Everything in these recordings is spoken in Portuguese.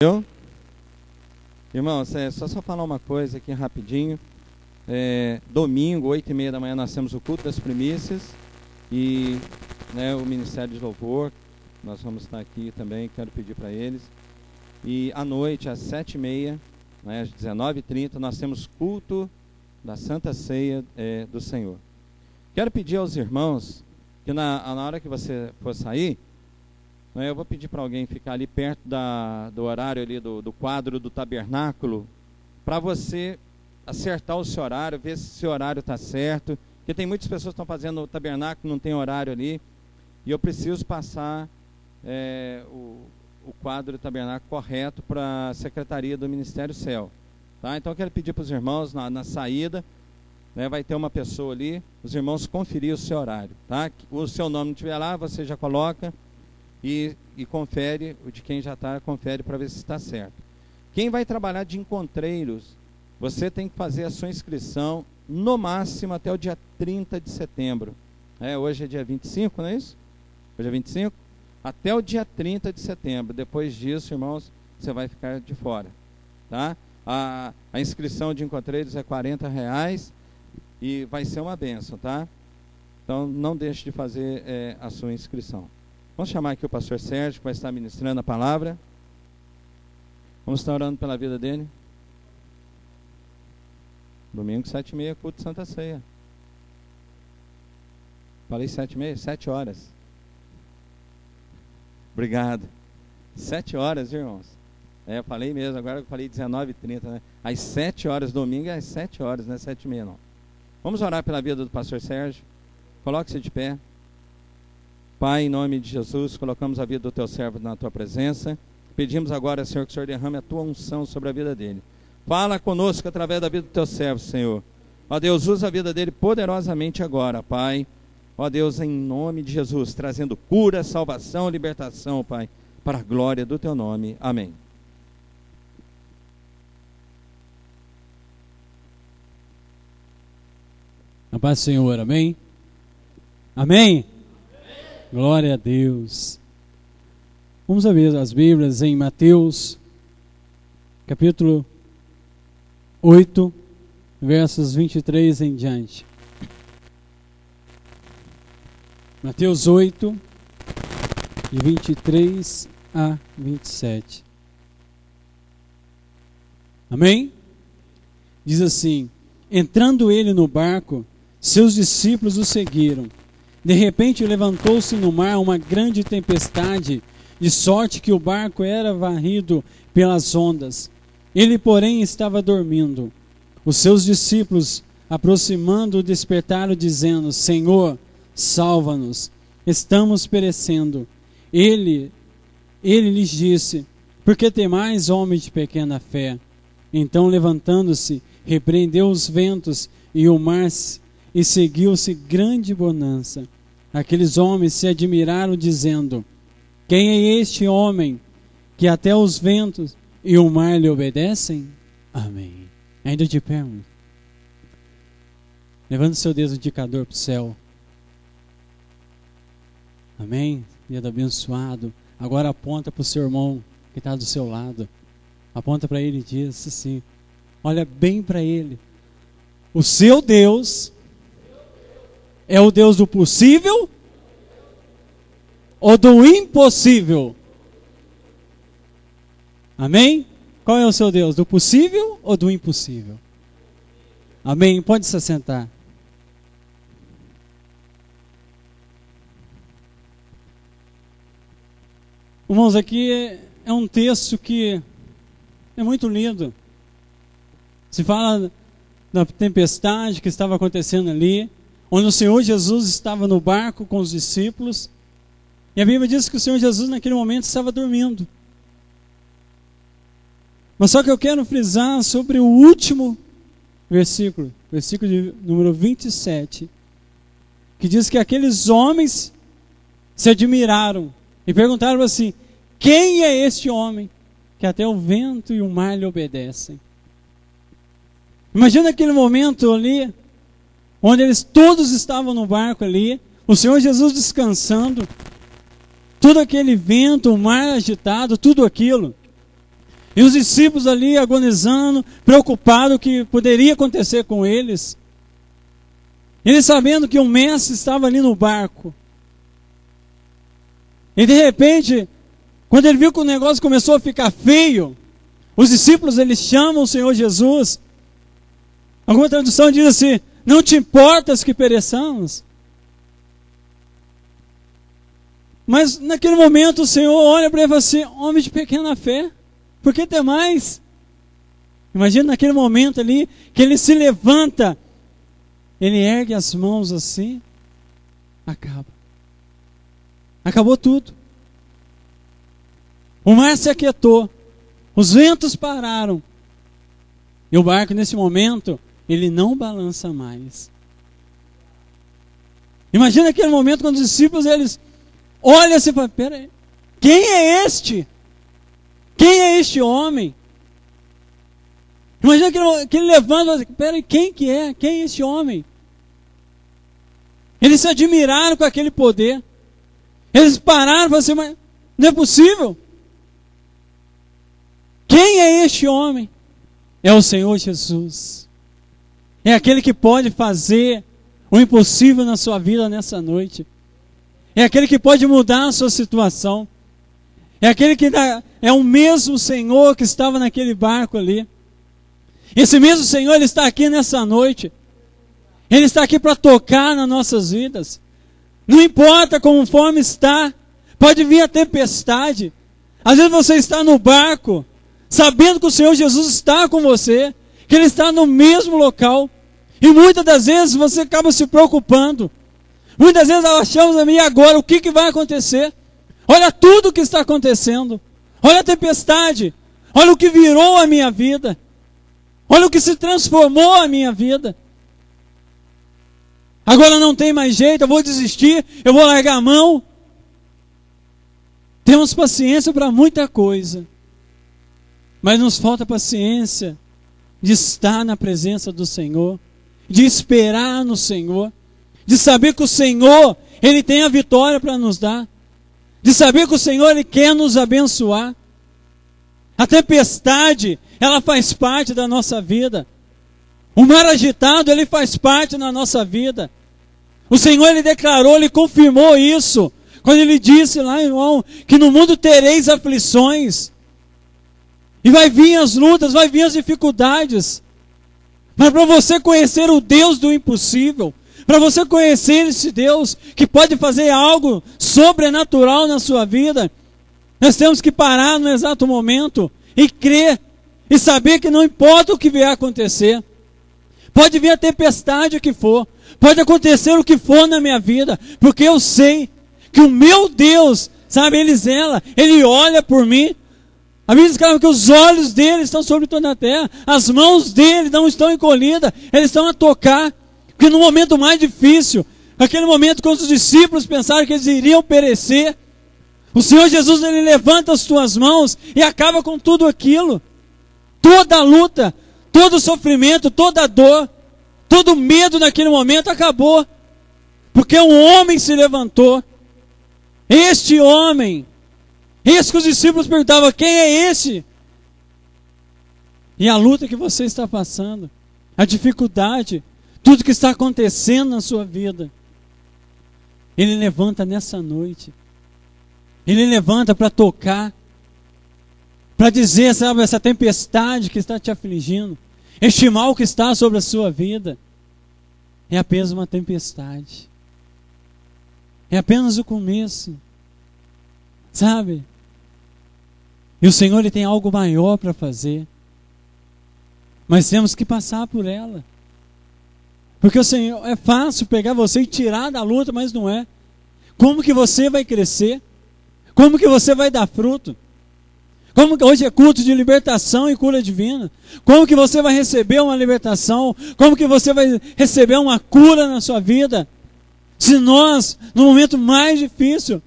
Eu? Irmãos, é só, só falar uma coisa aqui rapidinho. É, domingo, oito e meia da manhã, nós temos o culto das primícias e né, o Ministério de Louvor. Nós vamos estar aqui também, quero pedir para eles. E à noite, às sete e meia, né, às 19h30, nós temos culto da Santa Ceia é, do Senhor. Quero pedir aos irmãos que na, na hora que você for sair, eu vou pedir para alguém ficar ali perto da, do horário ali do, do quadro do tabernáculo, para você acertar o seu horário, ver se o seu horário está certo. Porque tem muitas pessoas que estão fazendo o tabernáculo, não tem horário ali. E eu preciso passar é, o, o quadro do tabernáculo correto para a secretaria do Ministério Céu. Tá? Então eu quero pedir para os irmãos na, na saída, né, vai ter uma pessoa ali, os irmãos conferir o seu horário. Tá? O seu nome não estiver lá, você já coloca e, e confere, o de quem já está, confere para ver se está certo. Quem vai trabalhar de encontreiros, você tem que fazer a sua inscrição no máximo até o dia 30 de setembro. É, hoje é dia 25, não é isso? Hoje é 25? Até o dia 30 de setembro. Depois disso, irmãos, você vai ficar de fora. Tá? A, a inscrição de encontreiros é 40 reais e vai ser uma benção, tá? Então não deixe de fazer é, a sua inscrição. Vamos chamar aqui o pastor Sérgio, que vai estar ministrando a palavra. Vamos estar orando pela vida dele. Domingo, sete e meia, culto de Santa Ceia. Falei sete e meia? Sete horas. Obrigado. Sete horas, irmãos. É, eu falei mesmo, agora eu falei 19 e 30, né? Às sete horas, domingo é às sete horas, não é sete e meia, não. Vamos orar pela vida do pastor Sérgio. Coloque-se de pé. Pai, em nome de Jesus, colocamos a vida do teu servo na tua presença. Pedimos agora, Senhor, que o Senhor derrame a tua unção sobre a vida dele. Fala conosco através da vida do teu servo, Senhor. Ó Deus, usa a vida dele poderosamente agora, Pai. Ó Deus, em nome de Jesus, trazendo cura, salvação, libertação, Pai, para a glória do teu nome. Amém. A paz do Senhor, amém? Amém? Glória a Deus. Vamos abrir as Bíblias em Mateus, capítulo 8, versos 23 em diante. Mateus 8, de 23 a 27. Amém? Diz assim: Entrando ele no barco, seus discípulos o seguiram. De repente levantou-se no mar uma grande tempestade, de sorte que o barco era varrido pelas ondas. Ele, porém, estava dormindo. Os seus discípulos, aproximando, o despertaram, dizendo: Senhor, salva-nos, estamos perecendo. Ele, ele lhes disse: Por que temais, homem de pequena fé? Então, levantando-se, repreendeu os ventos e o mar e seguiu-se grande bonança. Aqueles homens se admiraram, dizendo: Quem é este homem que até os ventos e o mar lhe obedecem? Amém. Ainda de pé. Levando seu dedo indicador para o céu. Amém? Dedo abençoado. Agora aponta para o seu irmão que está do seu lado. Aponta para ele e diz assim: Olha bem para ele. O seu Deus é o Deus do possível ou do impossível? Amém? Qual é o seu Deus? Do possível ou do impossível? Amém? Pode se assentar. Irmãos, aqui é, é um texto que é muito lindo. Se fala da tempestade que estava acontecendo ali, onde o Senhor Jesus estava no barco com os discípulos. E a Bíblia diz que o Senhor Jesus naquele momento estava dormindo. Mas só que eu quero frisar sobre o último versículo, versículo de número 27, que diz que aqueles homens se admiraram e perguntaram assim: Quem é este homem que até o vento e o mar lhe obedecem? Imagina aquele momento ali, onde eles todos estavam no barco ali, o Senhor Jesus descansando, todo aquele vento, o mar agitado, tudo aquilo. E os discípulos ali agonizando, preocupados o que poderia acontecer com eles. Ele sabendo que o mestre estava ali no barco. E de repente, quando ele viu que o negócio começou a ficar feio, os discípulos eles chamam o Senhor Jesus. Alguma tradução diz assim: Não te importas que pereçamos. Mas naquele momento o Senhor olha para ele e fala assim: Homem de pequena fé, por que tem mais? Imagina naquele momento ali que ele se levanta, ele ergue as mãos assim, acaba. Acabou tudo. O mar se aquietou, os ventos pararam. E o barco, nesse momento, ele não balança mais. Imagina aquele momento quando os discípulos eles olham assim falam: peraí, quem é este? Quem é este homem? Imagina que ele, que ele levanta e fala: peraí, quem que é? Quem é este homem? Eles se admiraram com aquele poder. Eles pararam e falaram assim: mas não é possível. Quem é este homem? É o Senhor Jesus. É aquele que pode fazer o impossível na sua vida nessa noite. É aquele que pode mudar a sua situação. É aquele que dá, é o mesmo Senhor que estava naquele barco ali. Esse mesmo Senhor, Ele está aqui nessa noite. Ele está aqui para tocar nas nossas vidas. Não importa como fome está, pode vir a tempestade. Às vezes você está no barco, sabendo que o Senhor Jesus está com você, que Ele está no mesmo local. E muitas das vezes você acaba se preocupando. Muitas vezes achamos a mim agora o que, que vai acontecer. Olha tudo o que está acontecendo. Olha a tempestade. Olha o que virou a minha vida. Olha o que se transformou a minha vida. Agora não tem mais jeito, eu vou desistir, eu vou largar a mão. Temos paciência para muita coisa. Mas nos falta paciência de estar na presença do Senhor, de esperar no Senhor, de saber que o Senhor, Ele tem a vitória para nos dar, de saber que o Senhor, Ele quer nos abençoar. A tempestade, ela faz parte da nossa vida. O mar agitado, ele faz parte da nossa vida. O Senhor, ele declarou, ele confirmou isso. Quando ele disse lá, irmão, que no mundo tereis aflições. E vai vir as lutas, vai vir as dificuldades. Mas para você conhecer o Deus do impossível, para você conhecer esse Deus que pode fazer algo sobrenatural na sua vida, nós temos que parar no exato momento e crer e saber que não importa o que vier acontecer. Pode vir a tempestade que for, pode acontecer o que for na minha vida, porque eu sei que o meu Deus, sabe, ele zela, ele olha por mim, a Bíblia diz que os olhos dele estão sobre toda a terra, as mãos dele não estão encolhidas, eles estão a tocar. Porque no momento mais difícil, aquele momento quando os discípulos pensaram que eles iriam perecer, o Senhor Jesus ele levanta as tuas mãos e acaba com tudo aquilo. Toda a luta, todo o sofrimento, toda a dor, todo o medo naquele momento acabou. Porque um homem se levantou. Este homem isso que os discípulos perguntavam: quem é esse? E a luta que você está passando, a dificuldade, tudo que está acontecendo na sua vida, ele levanta nessa noite. Ele levanta para tocar, para dizer, sabe, essa tempestade que está te afligindo, este mal que está sobre a sua vida, é apenas uma tempestade. É apenas o começo. Sabe? E o Senhor ele tem algo maior para fazer. Mas temos que passar por ela. Porque o Senhor é fácil pegar você e tirar da luta, mas não é. Como que você vai crescer? Como que você vai dar fruto? Como que hoje é culto de libertação e cura divina? Como que você vai receber uma libertação? Como que você vai receber uma cura na sua vida? Se nós, no momento mais difícil,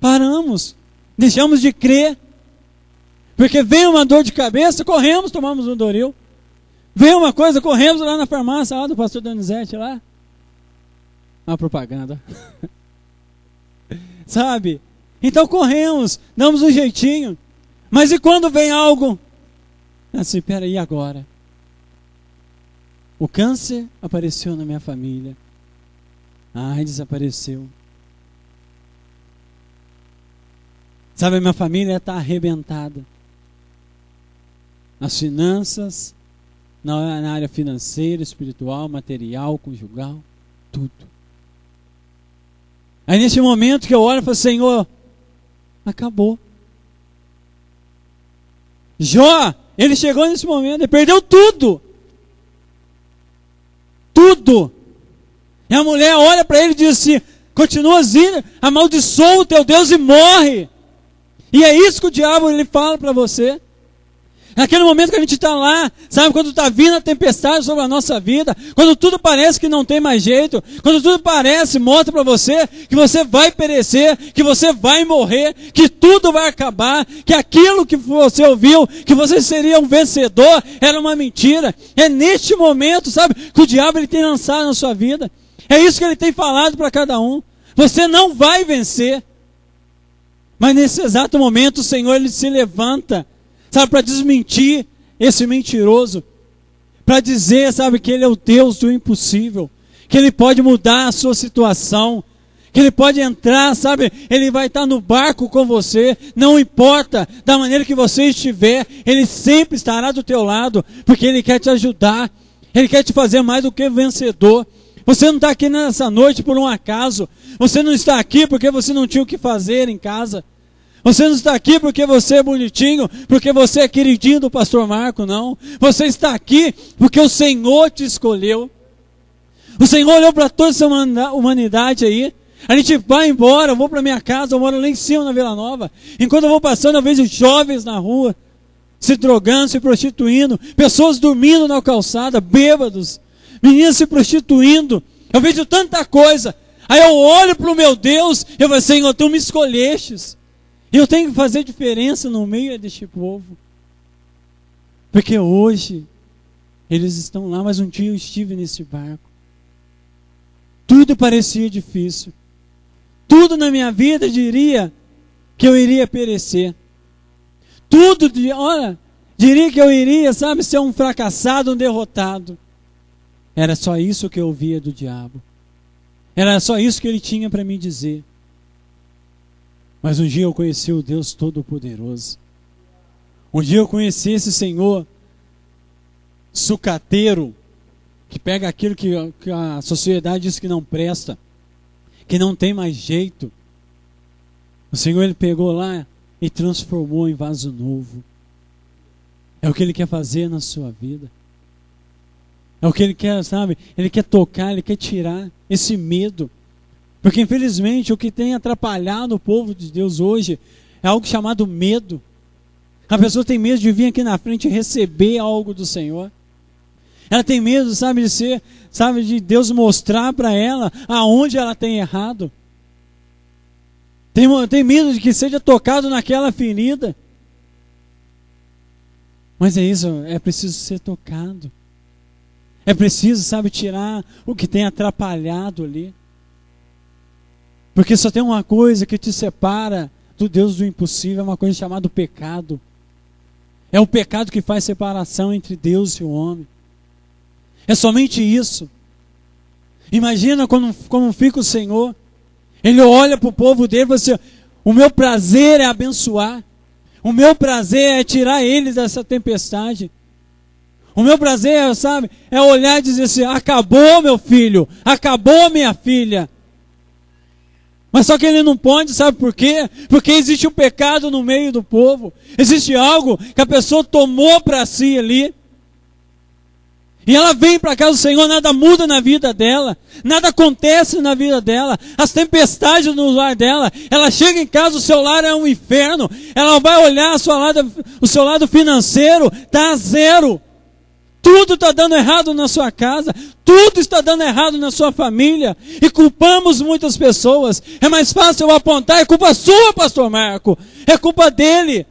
paramos, deixamos de crer, porque vem uma dor de cabeça, corremos, tomamos um Doril. Vem uma coisa, corremos lá na farmácia lá do pastor Donizete lá. Uma propaganda. Sabe? Então corremos, damos um jeitinho. Mas e quando vem algo? Assim, peraí, agora? O câncer apareceu na minha família. A AIDS apareceu. Sabe, a minha família está arrebentada. As finanças, na, na área financeira, espiritual, material, conjugal, tudo. Aí nesse momento que eu olho e falo, Senhor, acabou. Jó, ele chegou nesse momento, ele perdeu tudo. Tudo. E a mulher olha para ele e diz assim: continua assim, amaldiçoa o teu Deus e morre. E é isso que o diabo ele fala para você. Naquele momento que a gente está lá, sabe, quando está vindo a tempestade sobre a nossa vida, quando tudo parece que não tem mais jeito, quando tudo parece, mostra para você que você vai perecer, que você vai morrer, que tudo vai acabar, que aquilo que você ouviu, que você seria um vencedor, era uma mentira. É neste momento, sabe, que o diabo ele tem lançado na sua vida. É isso que ele tem falado para cada um. Você não vai vencer. Mas nesse exato momento o Senhor ele se levanta sabe, para desmentir esse mentiroso, para dizer, sabe, que ele é o Deus do impossível, que ele pode mudar a sua situação, que ele pode entrar, sabe, ele vai estar no barco com você, não importa da maneira que você estiver, ele sempre estará do teu lado, porque ele quer te ajudar, ele quer te fazer mais do que vencedor. Você não está aqui nessa noite por um acaso. Você não está aqui porque você não tinha o que fazer em casa. Você não está aqui porque você é bonitinho, porque você é queridinho do pastor Marco, não. Você está aqui porque o Senhor te escolheu. O Senhor olhou para toda essa humanidade aí. A gente vai embora, eu vou para minha casa, eu moro lá em cima na Vila Nova. Enquanto eu vou passando, eu vejo jovens na rua, se drogando, se prostituindo, pessoas dormindo na calçada, bêbados, meninas se prostituindo. Eu vejo tanta coisa. Aí eu olho para o meu Deus, eu falo, Senhor, tu me escolhestes. Eu tenho que fazer diferença no meio deste povo. Porque hoje eles estão lá, mas um dia eu estive nesse barco. Tudo parecia difícil. Tudo na minha vida diria que eu iria perecer. Tudo, olha, diria que eu iria, sabe, ser um fracassado, um derrotado. Era só isso que eu ouvia do diabo. Era só isso que ele tinha para me dizer. Mas um dia eu conheci o Deus Todo-Poderoso. Um dia eu conheci esse Senhor sucateiro, que pega aquilo que, a sociedade diz que não presta, que não tem mais jeito. O Senhor ele pegou lá e transformou em vaso novo. É o que ele quer fazer na sua vida. É o que ele quer, sabe? Ele quer tocar, ele quer tirar esse medo. Porque infelizmente o que tem atrapalhado o povo de Deus hoje é algo chamado medo. A pessoa tem medo de vir aqui na frente e receber algo do Senhor. Ela tem medo, sabe, de ser, sabe, de Deus mostrar para ela aonde ela tem errado. Tem, tem medo de que seja tocado naquela ferida. Mas é isso, é preciso ser tocado. É preciso, sabe, tirar o que tem atrapalhado ali. Porque só tem uma coisa que te separa do Deus do impossível, é uma coisa chamada pecado. É o pecado que faz separação entre Deus e o homem. É somente isso. Imagina como, como fica o Senhor. Ele olha para o povo dele e fala assim: O meu prazer é abençoar. O meu prazer é tirar eles dessa tempestade. O meu prazer, sabe, é olhar e dizer assim: acabou, meu filho, acabou, minha filha. Mas só que ele não pode, sabe por quê? Porque existe um pecado no meio do povo. Existe algo que a pessoa tomou para si ali. E ela vem para casa do Senhor, nada muda na vida dela, nada acontece na vida dela, as tempestades no lar dela, ela chega em casa, o seu lar é um inferno, ela vai olhar lado, o seu lado financeiro, está a zero. Tudo está dando errado na sua casa, tudo está dando errado na sua família, e culpamos muitas pessoas. É mais fácil eu apontar, é culpa sua, pastor Marco, é culpa dele.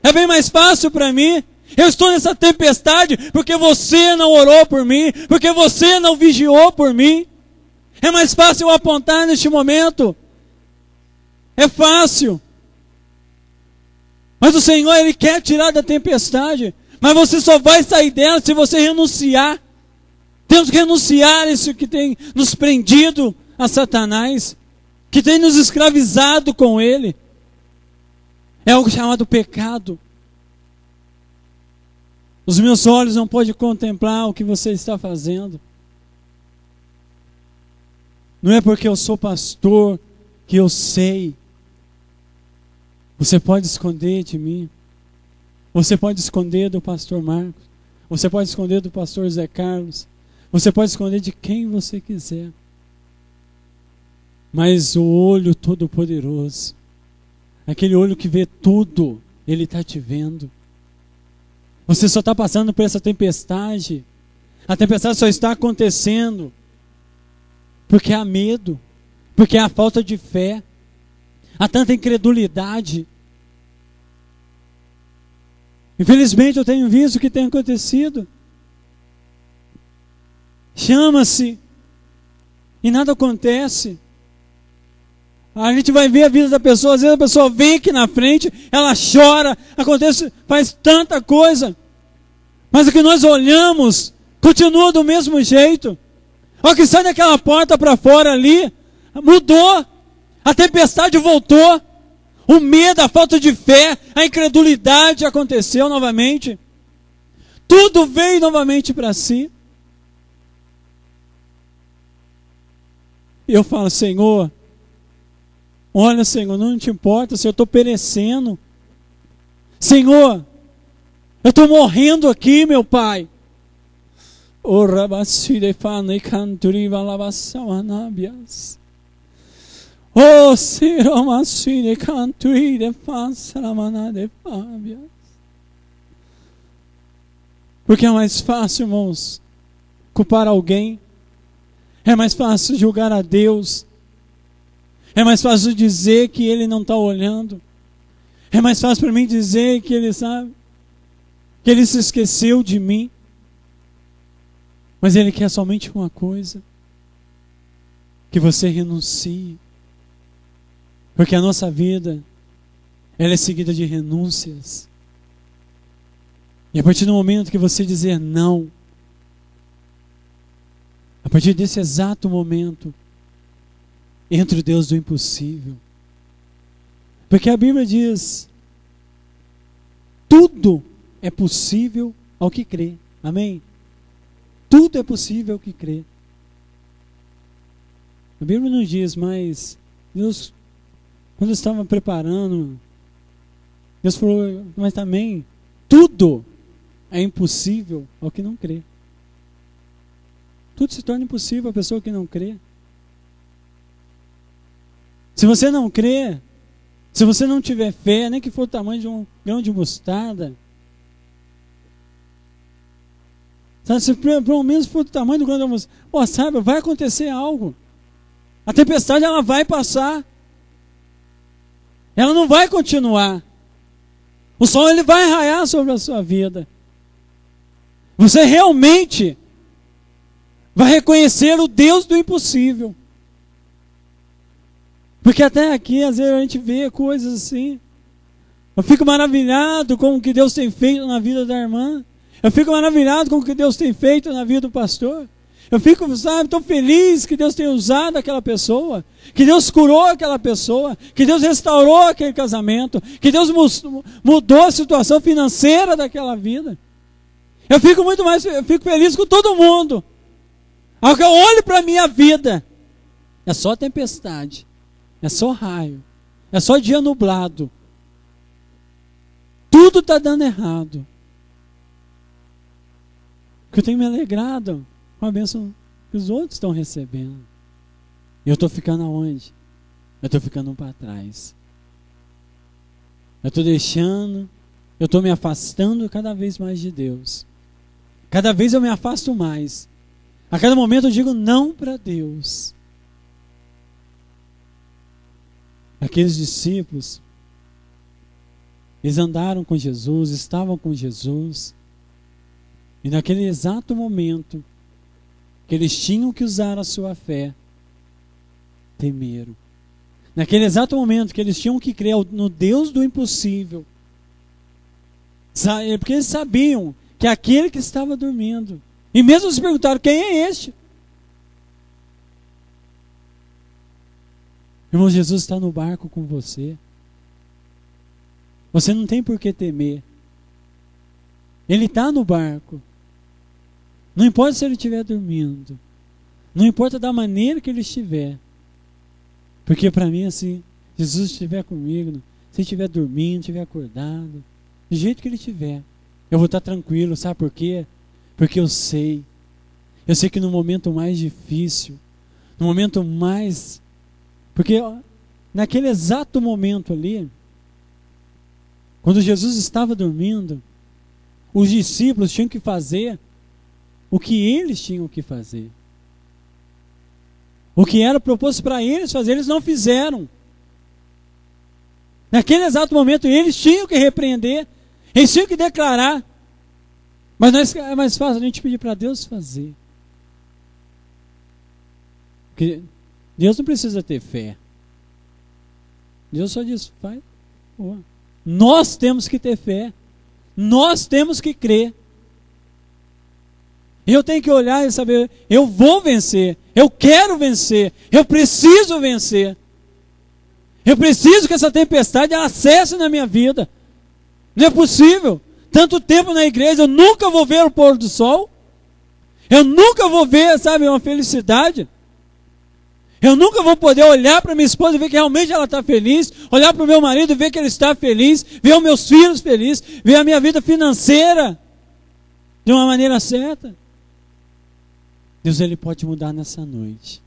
É bem mais fácil para mim. Eu estou nessa tempestade porque você não orou por mim, porque você não vigiou por mim. É mais fácil eu apontar neste momento. É fácil. Mas o Senhor, Ele quer tirar da tempestade. Mas você só vai sair dela se você renunciar. Temos que renunciar isso que tem nos prendido a Satanás, que tem nos escravizado com ele. É algo chamado pecado. Os meus olhos não podem contemplar o que você está fazendo. Não é porque eu sou pastor que eu sei. Você pode esconder de mim. Você pode esconder do pastor Marcos. Você pode esconder do pastor Zé Carlos. Você pode esconder de quem você quiser. Mas o olho todo-poderoso, aquele olho que vê tudo, ele está te vendo. Você só está passando por essa tempestade. A tempestade só está acontecendo porque há medo, porque há falta de fé, há tanta incredulidade. Infelizmente eu tenho visto o que tem acontecido. Chama-se e nada acontece. A gente vai ver a vida da pessoa, às vezes a pessoa vem aqui na frente, ela chora, acontece, faz tanta coisa. Mas o que nós olhamos continua do mesmo jeito. O que sai daquela porta para fora ali, mudou. A tempestade voltou. O medo, a falta de fé, a incredulidade aconteceu novamente. Tudo veio novamente para si. E eu falo, Senhor, Olha, Senhor, não te importa se eu estou perecendo. Senhor, eu estou morrendo aqui, meu Pai. Oh, Oh, Siromasine cantui de fansalamana de fábias. Porque é mais fácil, irmãos, culpar alguém. É mais fácil julgar a Deus é mais fácil dizer que ele não está olhando. É mais fácil para mim dizer que ele sabe, que ele se esqueceu de mim. Mas ele quer somente uma coisa: que você renuncie. Porque a nossa vida, ela é seguida de renúncias. E a partir do momento que você dizer não, a partir desse exato momento, entre o Deus do impossível. Porque a Bíblia diz: tudo é possível ao que crê. Amém? Tudo é possível ao que crê. A Bíblia não diz, mas Deus, quando estava preparando, Deus falou, mas também tudo é impossível ao que não crê. Tudo se torna impossível à pessoa que não crê. Se você não crê, se você não tiver fé, nem que for o tamanho de um grão de mostarda, se pelo menos for o tamanho do grão de mostarda, sabe, vai acontecer algo. A tempestade ela vai passar. Ela não vai continuar. O sol ele vai raiar sobre a sua vida. Você realmente vai reconhecer o Deus do impossível. Porque até aqui, às vezes, a gente vê coisas assim. Eu fico maravilhado com o que Deus tem feito na vida da irmã. Eu fico maravilhado com o que Deus tem feito na vida do pastor. Eu fico, sabe, tão feliz que Deus tem usado aquela pessoa, que Deus curou aquela pessoa, que Deus restaurou aquele casamento, que Deus mudou a situação financeira daquela vida. Eu fico muito mais, eu fico feliz com todo mundo. Ao que eu olho para a minha vida, é só tempestade. É só raio. É só dia nublado. Tudo está dando errado. Que eu tenho me alegrado com a bênção que os outros estão recebendo. E eu estou ficando aonde? Eu estou ficando para trás. Eu estou deixando, eu estou me afastando cada vez mais de Deus. Cada vez eu me afasto mais. A cada momento eu digo não para Deus. Aqueles discípulos, eles andaram com Jesus, estavam com Jesus, e naquele exato momento que eles tinham que usar a sua fé, temeram. Naquele exato momento que eles tinham que crer no Deus do impossível, Porque eles sabiam que aquele que estava dormindo. E mesmo se perguntaram: quem é este? Irmão, Jesus está no barco com você. Você não tem por que temer. Ele está no barco. Não importa se ele estiver dormindo. Não importa da maneira que ele estiver. Porque para mim, assim, Jesus estiver comigo, se estiver dormindo, estiver acordado, do jeito que ele estiver, eu vou estar tranquilo. Sabe por quê? Porque eu sei. Eu sei que no momento mais difícil, no momento mais. Porque naquele exato momento ali, quando Jesus estava dormindo, os discípulos tinham que fazer o que eles tinham que fazer. O que era proposto para eles fazer, eles não fizeram. Naquele exato momento, eles tinham que repreender, eles tinham que declarar. Mas nós, é mais fácil a gente pedir para Deus fazer. Porque Deus não precisa ter fé. Deus só diz, vai. Nós temos que ter fé. Nós temos que crer. Eu tenho que olhar e saber, eu vou vencer, eu quero vencer, eu preciso vencer. Eu preciso que essa tempestade acesse na minha vida. Não é possível. Tanto tempo na igreja, eu nunca vou ver o pôr do sol. Eu nunca vou ver, sabe, uma felicidade. Eu nunca vou poder olhar para minha esposa e ver que realmente ela está feliz, olhar para o meu marido e ver que ele está feliz, ver os meus filhos felizes, ver a minha vida financeira de uma maneira certa. Deus ele pode mudar nessa noite.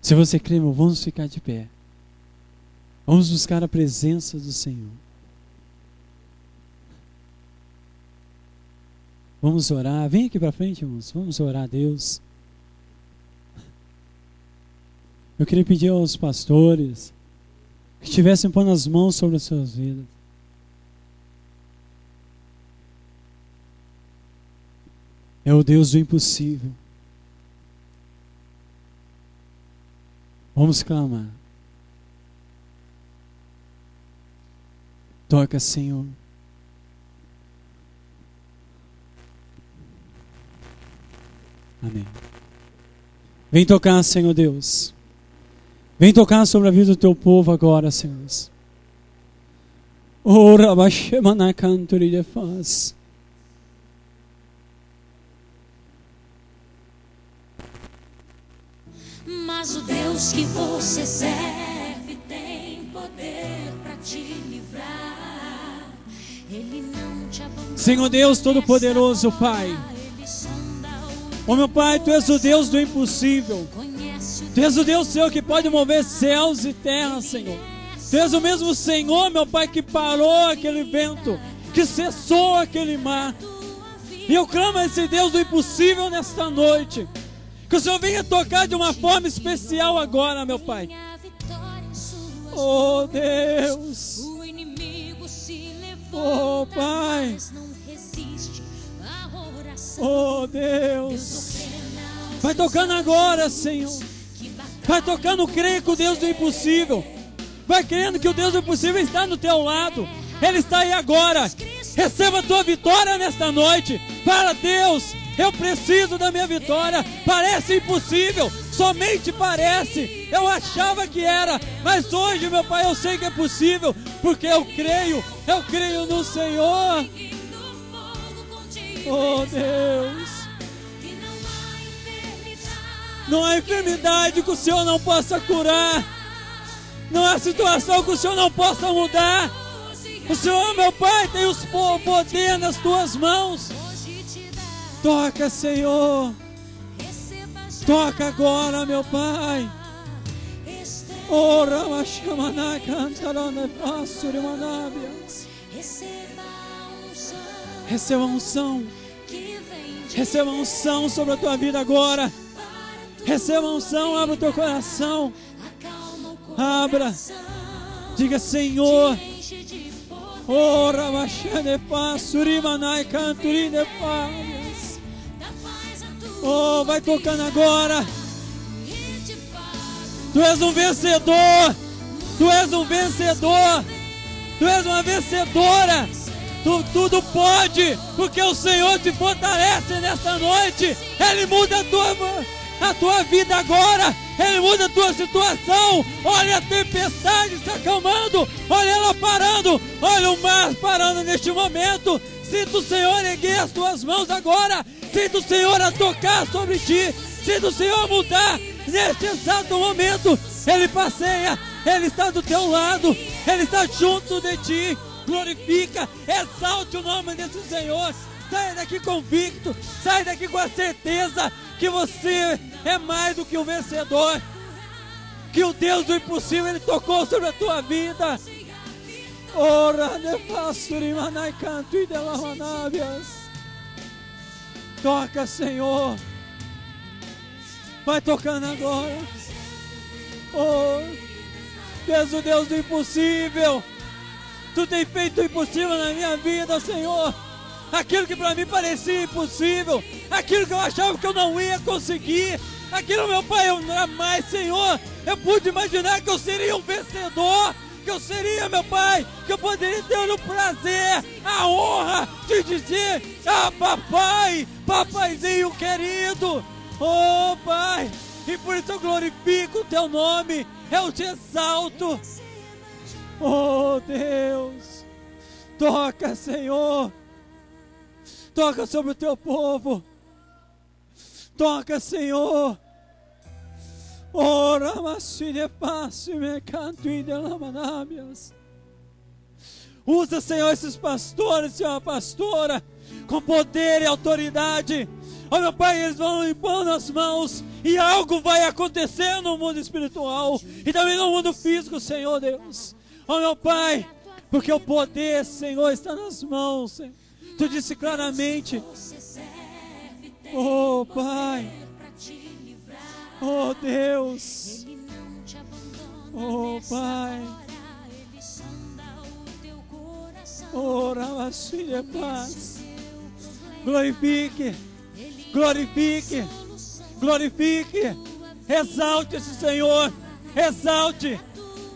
Se você crê, meu, vamos ficar de pé. Vamos buscar a presença do Senhor. Vamos orar. Vem aqui para frente, irmãos. Vamos orar a Deus. Eu queria pedir aos pastores que estivessem pondo as mãos sobre as suas vidas. É o Deus do impossível. Vamos clamar. Toca, Senhor. Amém. Vem tocar, Senhor Deus. Vem tocar sobre a vida do teu povo agora, Senhor. Ora, Rabashemana canturi de faz. Mas o Deus que você serve tem poder para te livrar. Ele não te abandona. Senhor Deus Todo-Poderoso, Pai. Ó oh, meu Pai, Tu és o Deus do impossível. Tu és o Deus, Senhor, que pode mover céus e terra, Senhor. Tu és o mesmo Senhor, meu Pai, que parou aquele vento, que cessou aquele mar. E eu clamo a esse Deus do impossível nesta noite. Que o Senhor venha tocar de uma forma especial agora, meu Pai. Oh Deus. Oh Pai. Oh Deus. Vai tocando agora, Senhor. Vai tocando, creio com o Deus do impossível. Vai crendo que o Deus do impossível está no teu lado. Ele está aí agora. Receba a tua vitória nesta noite. Para Deus. Eu preciso da minha vitória. Parece impossível, somente parece. Eu achava que era, mas hoje, meu Pai, eu sei que é possível, porque eu creio, eu creio no Senhor. Oh Deus. Não há enfermidade que o Senhor não possa curar. Não há situação que o Senhor não possa mudar. O Senhor, meu Pai, tem os poder nas tuas mãos. Toca, Senhor. Toca agora, meu Pai. Ora, Mashamana, cantarona, passure, manabias. Receba a unção. Receba a unção sobre a tua vida agora. Receba a unção, abra o teu coração. Abra. Diga, Senhor. Ora, Mashane, passure, manai, canturi, de paz. Oh, vai tocando agora. Tu és um vencedor. Tu és um vencedor. Tu és uma vencedora. Tu tudo pode, porque o Senhor te fortalece nesta noite. Ele muda a tua, a tua vida agora. Ele muda a tua situação. Olha a tempestade se acalmando. Olha ela parando. Olha o mar parando neste momento. Sinta o Senhor erguer as tuas mãos agora. Sinta o Senhor a tocar sobre ti. Sinta o Senhor mudar neste exato momento. Ele passeia. Ele está do teu lado. Ele está junto de ti. Glorifica, exalte o nome desse Senhor. Sai daqui convicto, sai daqui com a certeza que você é mais do que um vencedor. Que o Deus do impossível ele tocou sobre a tua vida. Ora de passuri manai canto e de Toca, Senhor. Vai tocando agora. Oh, Deus, o Deus do impossível. Tu tem feito o impossível na minha vida, Senhor. Aquilo que para mim parecia impossível, aquilo que eu achava que eu não ia conseguir, aquilo, meu Pai, eu jamais, Senhor, eu pude imaginar que eu seria um vencedor, que eu seria, meu Pai, que eu poderia ter o prazer, a honra de dizer: Ah, papai, papaizinho querido, oh Pai, e por isso eu glorifico o Teu nome, eu te exalto. Oh Deus, toca, Senhor, toca sobre o teu povo, toca, Senhor. Ora, mas de passe me canto e. Usa, Senhor, esses pastores, Senhor, pastora, com poder e autoridade. Oh, meu Pai, eles vão impondo as mãos e algo vai acontecer no mundo espiritual e também no mundo físico, Senhor Deus. Oh meu Pai, porque o poder, Senhor, está nas mãos. Senhor. Tu disse claramente. Oh Pai. Oh Deus. Oh Pai. Ora, oh, filha, paz. Glorifique, glorifique, glorifique. Exalte esse Senhor. Exalte.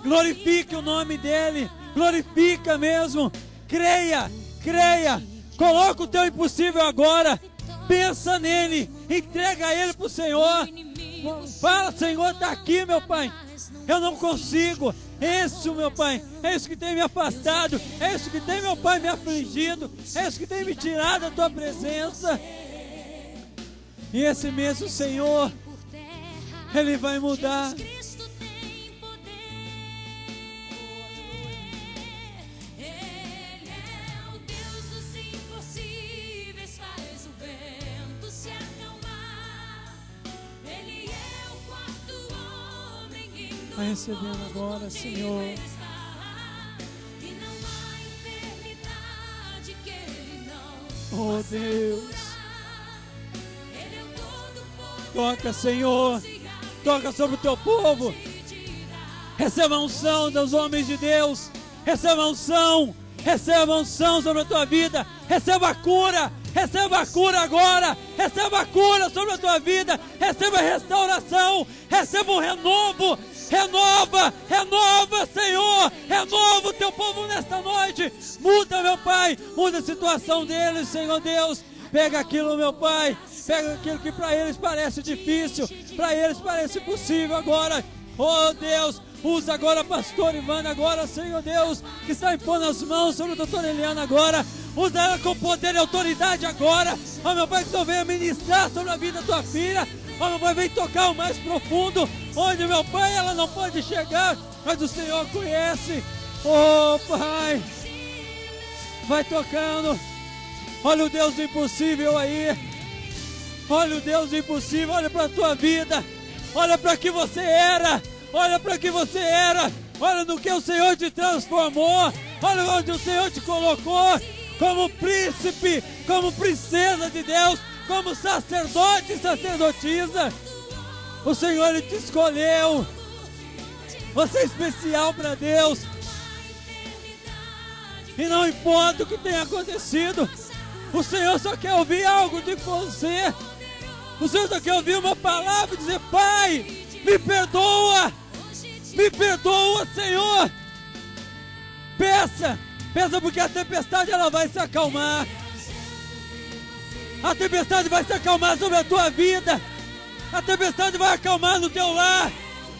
Glorifique o nome dele. Glorifica mesmo. Creia, creia. Coloca o teu impossível agora. Pensa nele. Entrega ele para o Senhor. Fala, Senhor, está aqui, meu Pai. Eu não consigo. É isso, meu Pai, é isso que tem me afastado. É isso que tem, meu Pai, me afligido. É isso que tem me tirado da tua presença. E esse mesmo Senhor, Ele vai mudar. Vai recebendo agora, Senhor. Oh Deus. Toca, Senhor. Toca sobre o teu povo. Receba unção dos homens de Deus. Receba unção. Receba unção sobre a tua vida. Receba a cura. Receba a cura agora. Receba a cura sobre a tua vida. Receba a restauração. Receba um renovo renova, renova, Senhor, renova o teu povo nesta noite. Muda, meu Pai, muda a situação deles, Senhor Deus. Pega aquilo, meu Pai, pega aquilo que para eles parece difícil, para eles parece possível agora. Oh Deus, usa agora pastor Ivana agora, Senhor Deus, que está impondo as mãos sobre o doutor Eliana agora. Usa ela com poder e autoridade agora. Oh meu Pai, que tu venha ministrar sobre a vida da tua filha. Oh meu Pai, vem tocar o mais profundo onde meu pai ela não pode chegar, mas o Senhor conhece. Oh Pai, vai tocando. Olha o Deus do impossível aí. Olha o Deus do impossível, olha para a tua vida. Olha para que você era. Olha para que você era. Olha no que o Senhor te transformou. Olha onde o Senhor te colocou como príncipe, como princesa de Deus, como sacerdote e sacerdotisa. O Senhor te escolheu. Você é especial para Deus. E não importa o que tenha acontecido, o Senhor só quer ouvir algo de você. O Senhor só quer ouvir uma palavra e dizer: Pai, me perdoa, me perdoa, Senhor. Peça, Pensa porque a tempestade ela vai se acalmar. A tempestade vai se acalmar sobre a tua vida. A tempestade vai acalmar no teu lar.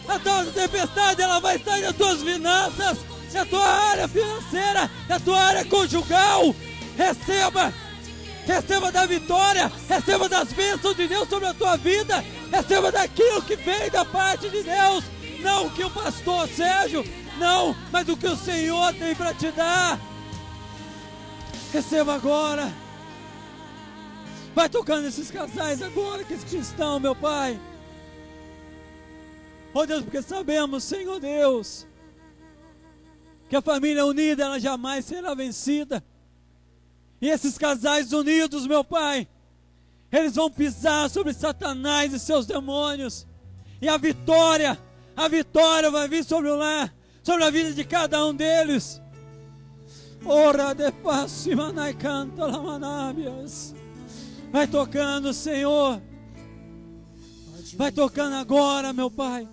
A tua tempestade ela vai sair das tuas finanças, da tua área financeira, da tua área conjugal. Receba, receba da vitória, receba das bênçãos de Deus sobre a tua vida, receba daquilo que vem da parte de Deus, não que o pastor Sérgio, não, mas o que o Senhor tem para te dar. Receba agora. Vai tocando esses casais agora que estão, meu Pai. Oh Deus, porque sabemos, Senhor Deus, que a família unida ela jamais será vencida. E esses casais unidos, meu Pai, eles vão pisar sobre Satanás e seus demônios. E a vitória, a vitória vai vir sobre o lar, sobre a vida de cada um deles. Ora de manai canta lamanabias. Vai tocando, Senhor. Vai tocando agora, meu Pai.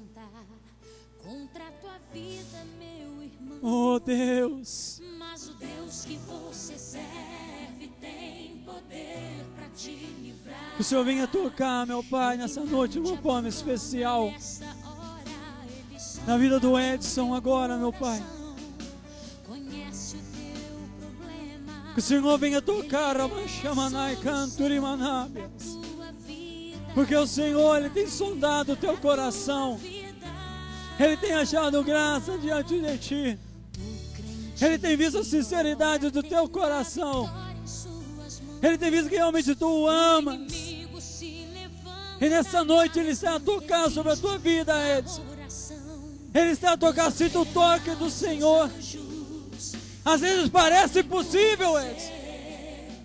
Oh Deus. Mas o Deus que você serve tem poder para te livrar. Que o Senhor venha tocar, meu Pai, nessa noite, uma forma especial. Na vida do Edson agora, meu Pai. Que o Senhor venha tocar, Ramashamanai Canturimanábias. Porque o Senhor, Ele tem sondado o teu coração. Ele tem achado graça diante de ti. Ele tem visto a sinceridade do teu coração. Ele tem visto que realmente tu o amas. E nessa noite Ele está a tocar sobre a tua vida, Edson. Ele está a tocar, sinta o toque do Senhor. Às vezes parece impossível, Edson.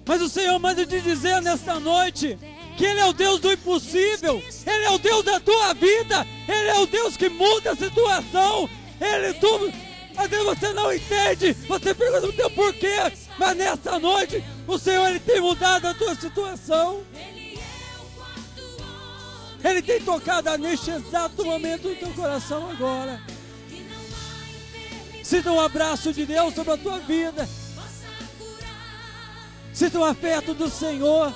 Mas o Senhor manda te dizer nesta noite que Ele é o Deus do impossível. Ele é o Deus da tua vida. Ele é o Deus que muda a situação. Ele tudo às vezes você não entende, você pergunta o teu porquê, mas nessa noite o Senhor ele tem mudado a tua situação. Ele tem tocado neste exato momento no teu coração agora. Sinta um abraço de Deus sobre a tua vida. Sinta o um afeto do Senhor.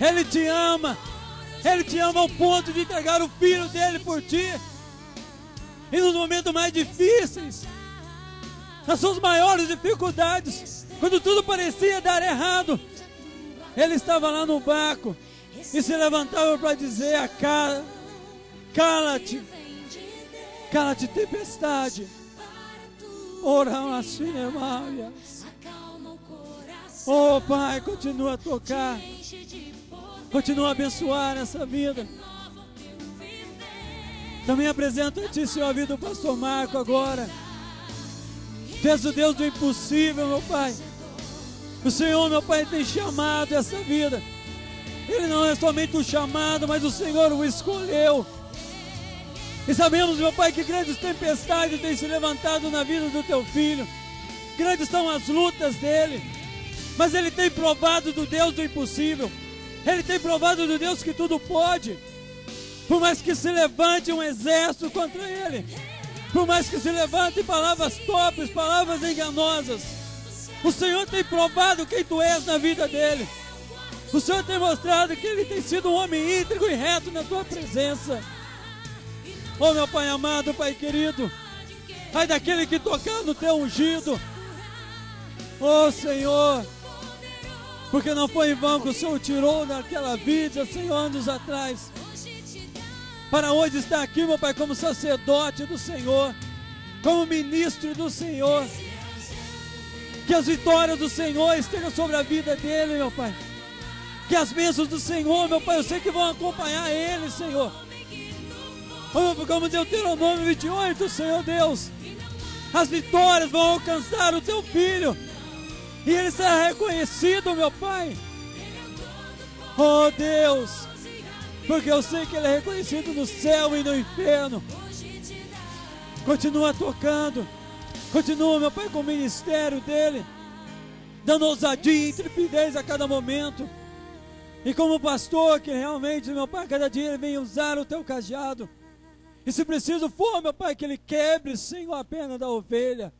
Ele te ama. Ele te ama ao ponto de entregar o filho dele por ti. E nos momentos mais difíceis, nas suas maiores dificuldades, quando tudo parecia dar errado, ele estava lá no barco e se levantava para dizer a cara, cala-te, cala-te tempestade. Ora assim, Oh Pai, continua a tocar, continua a abençoar essa vida. Também apresento a Ti, Senhor, a vida do pastor Marco agora. És o Deus do impossível, meu Pai. O Senhor, meu Pai, tem chamado essa vida. Ele não é somente o chamado, mas o Senhor o escolheu. E sabemos, meu Pai, que grandes tempestades têm se levantado na vida do teu filho. Grandes são as lutas dele. Mas ele tem provado do Deus do impossível. Ele tem provado do Deus que tudo pode. Por mais que se levante um exército contra ele, por mais que se levante palavras torpes, palavras enganosas, o Senhor tem provado quem tu és na vida dele. O Senhor tem mostrado que ele tem sido um homem íntegro e reto na tua presença. Oh, meu Pai amado, Pai querido, ai daquele que tocar no teu ungido. Oh, Senhor, porque não foi em vão que o Senhor tirou daquela vida, Senhor, anos atrás para hoje estar aqui, meu Pai, como sacerdote do Senhor, como ministro do Senhor. Que as vitórias do Senhor estejam sobre a vida dele, meu Pai. Que as bênçãos do Senhor, meu Pai, eu sei que vão acompanhar ele, Senhor. Como Deuteronômio 28, Senhor Deus. As vitórias vão alcançar o teu filho. E ele será reconhecido, meu Pai. Oh Deus porque eu sei que Ele é reconhecido no céu e no inferno. Continua tocando, continua, meu Pai, com o ministério dele, dando ousadia e intrepidez a cada momento. E como pastor, que realmente, meu Pai, cada dia ele vem usar o teu cajado. E se preciso for, meu Pai, que ele quebre, Senhor, a pena da ovelha.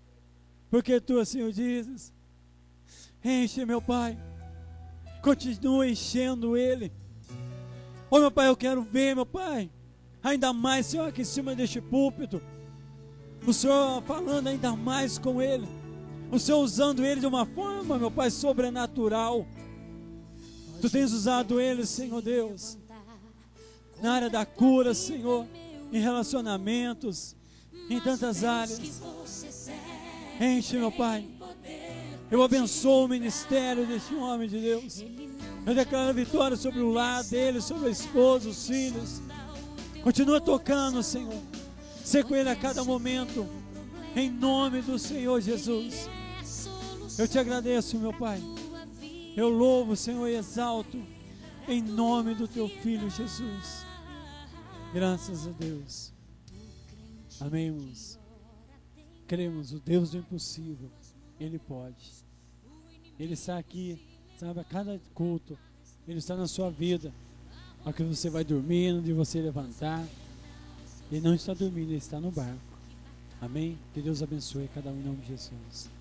Porque tu assim o dizes. Enche, meu Pai. Continua enchendo ele. Oh, meu Pai, eu quero ver, meu Pai. Ainda mais, Senhor, aqui em cima deste púlpito. O Senhor falando ainda mais com ele. O Senhor usando ele de uma forma, meu Pai, sobrenatural. Tu tens usado ele, Senhor Deus, na área da cura, Senhor, em relacionamentos, em tantas áreas. Enche, meu Pai. Eu abençoo o ministério deste homem de Deus. Eu declaro vitória sobre o lar dele, sobre a esposa, os filhos. Continua tocando, Senhor. Ser com ele a cada momento. Em nome do Senhor Jesus. Eu te agradeço, meu Pai. Eu louvo, Senhor, e exalto. Em nome do teu filho Jesus. Graças a Deus. Amém, irmãos. Cremos, o Deus do impossível, Ele pode. Ele está aqui, sabe, a cada culto. Ele está na sua vida. A que você vai dormindo, de você levantar. Ele não está dormindo, ele está no barco. Amém? Que Deus abençoe cada um em nome de Jesus.